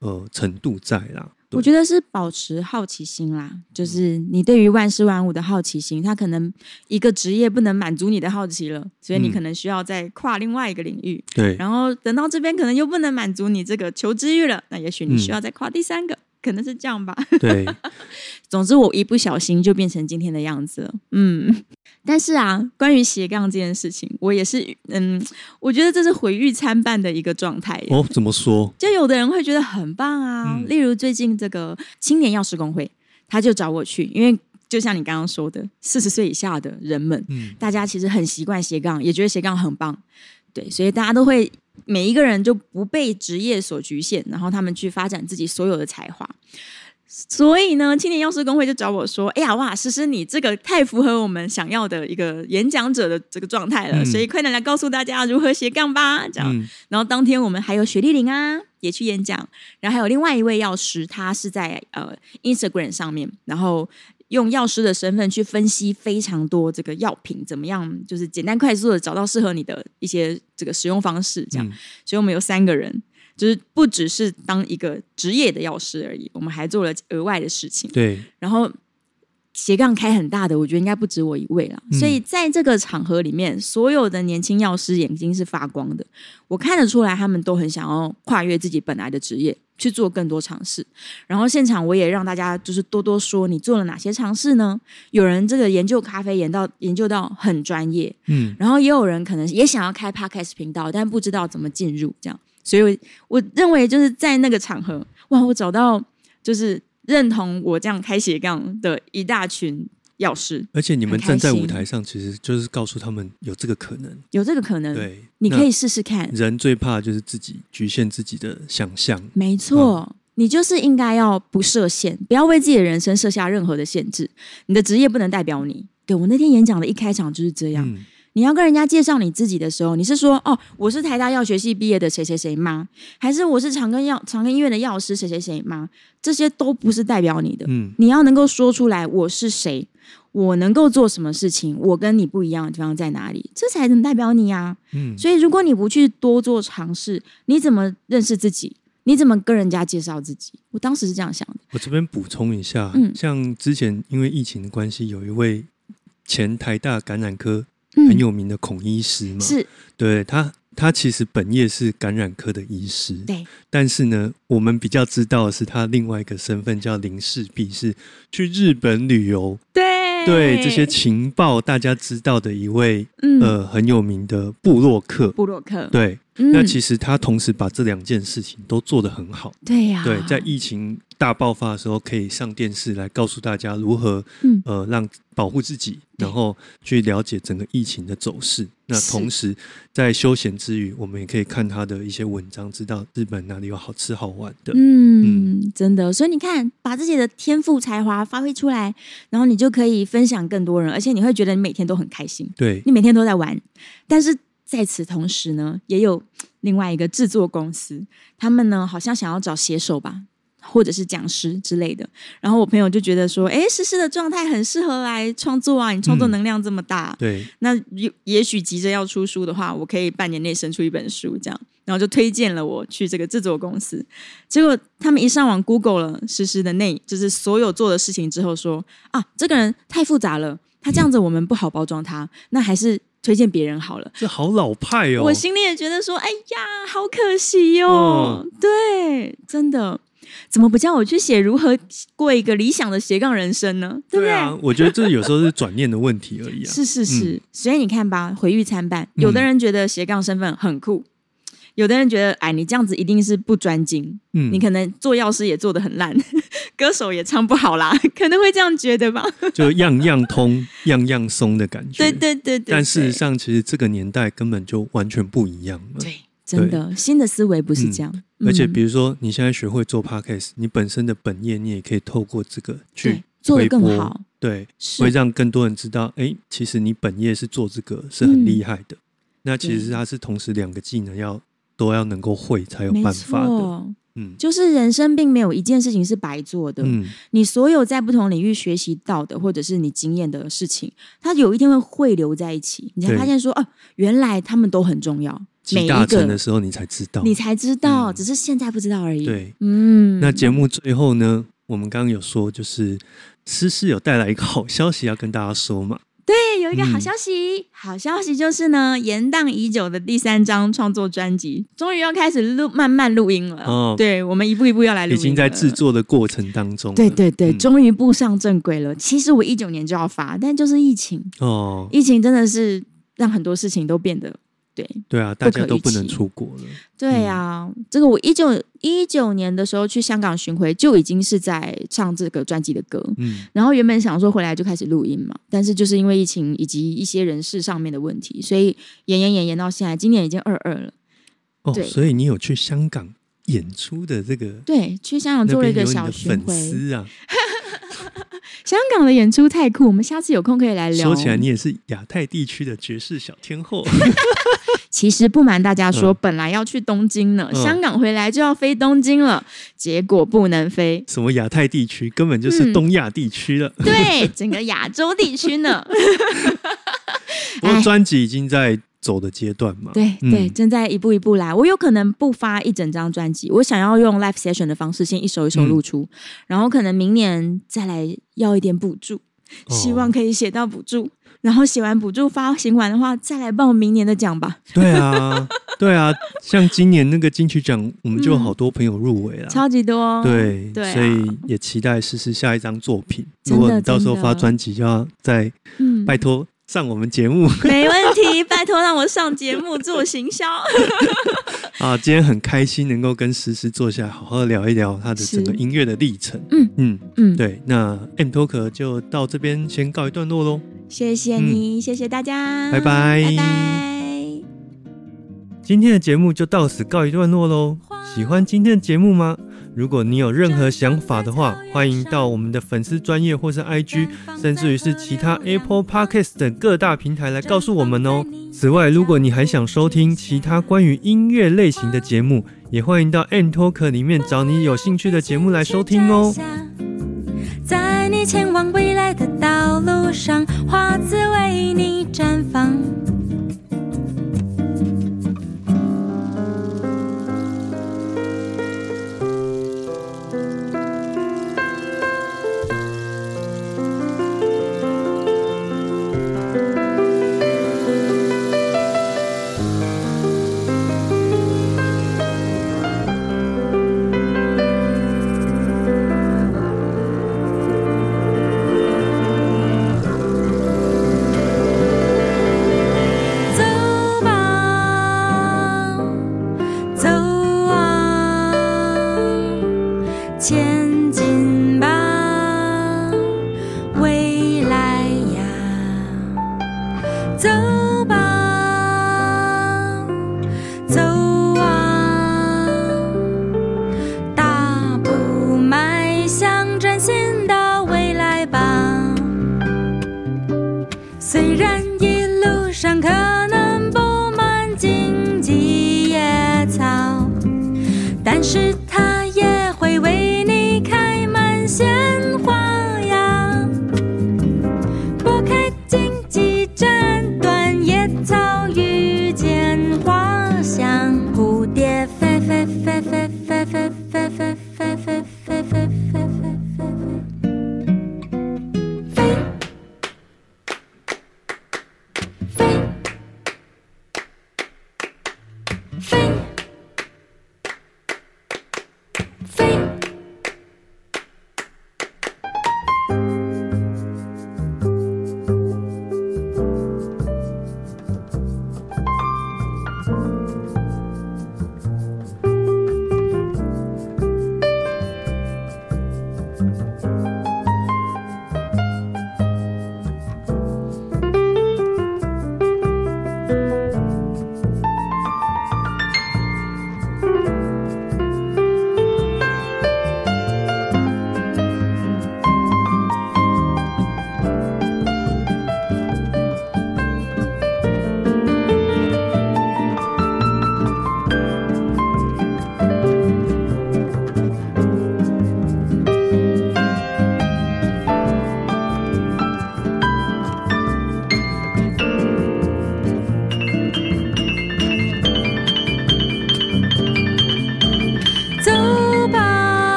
呃程度在啦。我觉得是保持好奇心啦，就是你对于万事万物的好奇心，它可能一个职业不能满足你的好奇了，所以你嗯可能需要再跨另外一个领域。对，然后等到这边可能又不能满足你这个求知欲了，那也许你嗯需要再跨第三个，可能是这样吧。对，<laughs> 总之，我一不小心就变成今天的样子了。嗯，但是啊，关于斜杠这件事情，我也是，嗯，我觉得这是毁誉参半的一个状态。哦，怎么说？就有的人会觉得很棒啊，嗯例如最近这个青年药师工会，他就找我去，因为就像你刚刚说的，四十岁以下的人们，嗯大家其实很习惯斜杠，也觉得斜杠很棒，对，所以大家都会每一个人就不被职业所局限，然后他们去发展自己所有的才华。所以呢，青年药师工会就找我说：“哎呀，哇，诗诗，你这个太符合我们想要的一个演讲者的这个状态了，嗯。所以快点来告诉大家如何斜杠吧。”这样，嗯。然后当天我们还有雪莉玲啊也去演讲，然后还有另外一位药师，他是在呃 Instagram 上面，然后用药师的身份去分析非常多这个药品怎么样，就是简单快速的找到适合你的一些这个使用方式，这样。嗯。所以我们有三个人，就是不只是当一个职业的药师而已，我们还做了额外的事情。对，然后斜杠开很大的，我觉得应该不止我一位了。嗯所以在这个场合里面，所有的年轻药师眼睛是发光的，我看得出来他们都很想要跨越自己本来的职业。去做更多尝试，然后现场我也让大家就是多多说你做了哪些尝试呢？有人这个研究咖啡研到研究到很专业，嗯然后也有人可能也想要开 podcast 频道，但不知道怎么进入，这样，所以我我认为就是在那个场合，哇，我找到就是认同我这样开斜杠的一大群药师，而且你们站在舞台上，其实就是告诉他们有这个可能。有这个可能，对，你可以试试看，人最怕就是自己局限自己的想象。没错。你就是应该要不设限，不要为自己的人生设下任何的限制。你的职业不能代表你。对我那天演讲的一开场就是这样，嗯，你要跟人家介绍你自己的时候，你是说哦，我是台大药学系毕业的谁谁谁吗？还是我是长庚药长庚医院的药师谁谁谁吗？这些都不是代表你的。嗯你要能够说出来我是谁，我能够做什么事情，我跟你不一样的地方在哪里，这才能代表你啊。嗯，所以如果你不去多做尝试，你怎么认识自己？你怎么跟人家介绍自己？我当时是这样想的。我这边补充一下，嗯像之前因为疫情的关系，有一位前台大感染科嗯，很有名的孔医师嘛，是。对他，他其实本业是感染科的医师，对，但是呢，我们比较知道的是他另外一个身份叫林世璧，是去日本旅游，对。对这些情报大家知道的一位嗯。呃很有名的布洛克。布洛克，对，嗯那其实他同时把这两件事情都做得很好。对呀、对，在疫情大爆发的时候，可以上电视来告诉大家如何嗯呃让保护自己，然后去了解整个疫情的走势。那同时在休闲之余，我们也可以看他的一些文章，知道日本哪里有好吃好玩的。嗯，真的，所以你看，把自己的天赋才华发挥出来，然后你就可以分享更多人，而且你会觉得你每天都很开心，对，你每天都在玩。但是在此同时呢，也有另外一个制作公司，他们呢好像想要找写手吧。或者是讲师之类的，然后我朋友就觉得说，哎，诗诗的状态很适合来创作啊，你创作嗯能量这么大，对，那也也许急着要出书的话，我可以半年内生出一本书，这样，然后就推荐了我去这个制作公司。结果他们一上网 Google 了诗诗的内，就是所有做的事情之后说啊，这个人太复杂了，他这样子我们不好包装他，那还是推荐别人好了。这好老派哦。我心里也觉得说，哎呀，好可惜哟、哦对，真的。怎么不叫我去写如何过一个理想的斜杠人生呢？对不对？啊，我觉得这有时候是转念的问题而已啊。<laughs> 是是是，所以你看吧，毁誉参半。嗯有的人觉得斜杠身份很酷，有的人觉得，哎，你这样子一定是不专精，嗯你可能做药师也做的很烂，歌手也唱不好啦，可能会这样觉得吧？<laughs> 就样样通、样样松的感觉。对对对对但事实上，其实这个年代根本就完全不一样了。对，真的新的思维不是这样，而且，嗯比如说你现在学会做 podcast，你本身的本业，你也可以透过这个去做得更好，对，是会让更多人知道，哎，其实你本业是做这个，是很厉害的。那其实它是同时两个技能要都要能够会才有没办法的。嗯就是人生并没有一件事情是白做的，嗯，你所有在不同领域学习到的，或者是你经验的事情，它有一天会汇流在一起，你才对发现说，哦、原来他们都很重要，每一集大成的个时候你才知道。你才知道，嗯只是现在不知道而已。，对，嗯，那节目最后呢，我们刚刚有说，就是诗诗有带来一个好消息要跟大家说嘛。对，有一个好嗯消息，好消息就是呢，延宕已久的第三张创作专辑终于要开始录，慢慢录音了。哦对，我们一步一步要来录音，已经在制。作的过程当中。对对对，嗯终于步上正轨了。其实我一九年就要发，但就是疫情，哦，疫情真的是让很多事情都变得对对啊，大家都不能出国了。对呀、这个我一九一九年的时候去香港巡回，就已经是在唱这个专辑的歌。嗯，然后原本想说回来就开始录音嘛，但是就是因为疫情以及一些人事上面的问题，所以延延延延到现在，今年已经二二了。哦，对所以你有去香港演出的这个，对，去香港做了一个小巡回。丝啊。<laughs> 香港的演出太酷，我们下次有空可以来聊。说起来，你也是亚太地区的爵士小天后。<laughs> 其实不瞒大家说，嗯本来要去东京呢，嗯香港回来就要飞东京了，结果不能飞。什么亚太地区，根本就是嗯东亚地区了。对，整个亚洲地区呢，<laughs> 不过专辑已经在走的阶段嘛。嗯对对，正在一步一步来。我有可能不发一整张专辑，我想要用 live session 的方式，先一首一首嗯露出，然后可能明年再来要一点补助，哦希望可以写到补助。然后写完补助发行完的话，再来报明年的奖吧，对啊，<laughs> 对啊，像今年那个金曲奖，我们就有好多朋友入围了。超级多。对，对啊所以也期待试试下一张作品。如果你到时候发专辑，就要再嗯，拜托上我们节目 <laughs> <laughs> 没问题，拜托让我上节目做行销。<laughs> 啊！今天很开心能够跟诗诗坐下来，好好聊一聊她的整个音乐的历程。嗯嗯，嗯，对，那 M Talk 就到这边先告一段落喽。谢谢你，谢谢大家，拜拜拜拜。今天的节目就到此告一段落喽。喜欢今天的节目吗？如果你有任何想法的话，欢迎到我们的粉丝专业或是 IG，甚至于是其他 Apple Podcast 等各大平台来告诉我们哦。此外，如果你还想收听其他关于音乐类型的节目，也欢迎到 N Talk 里面找你有兴趣的节目来收听哦。在你前往未来的道路上，花自为你绽放。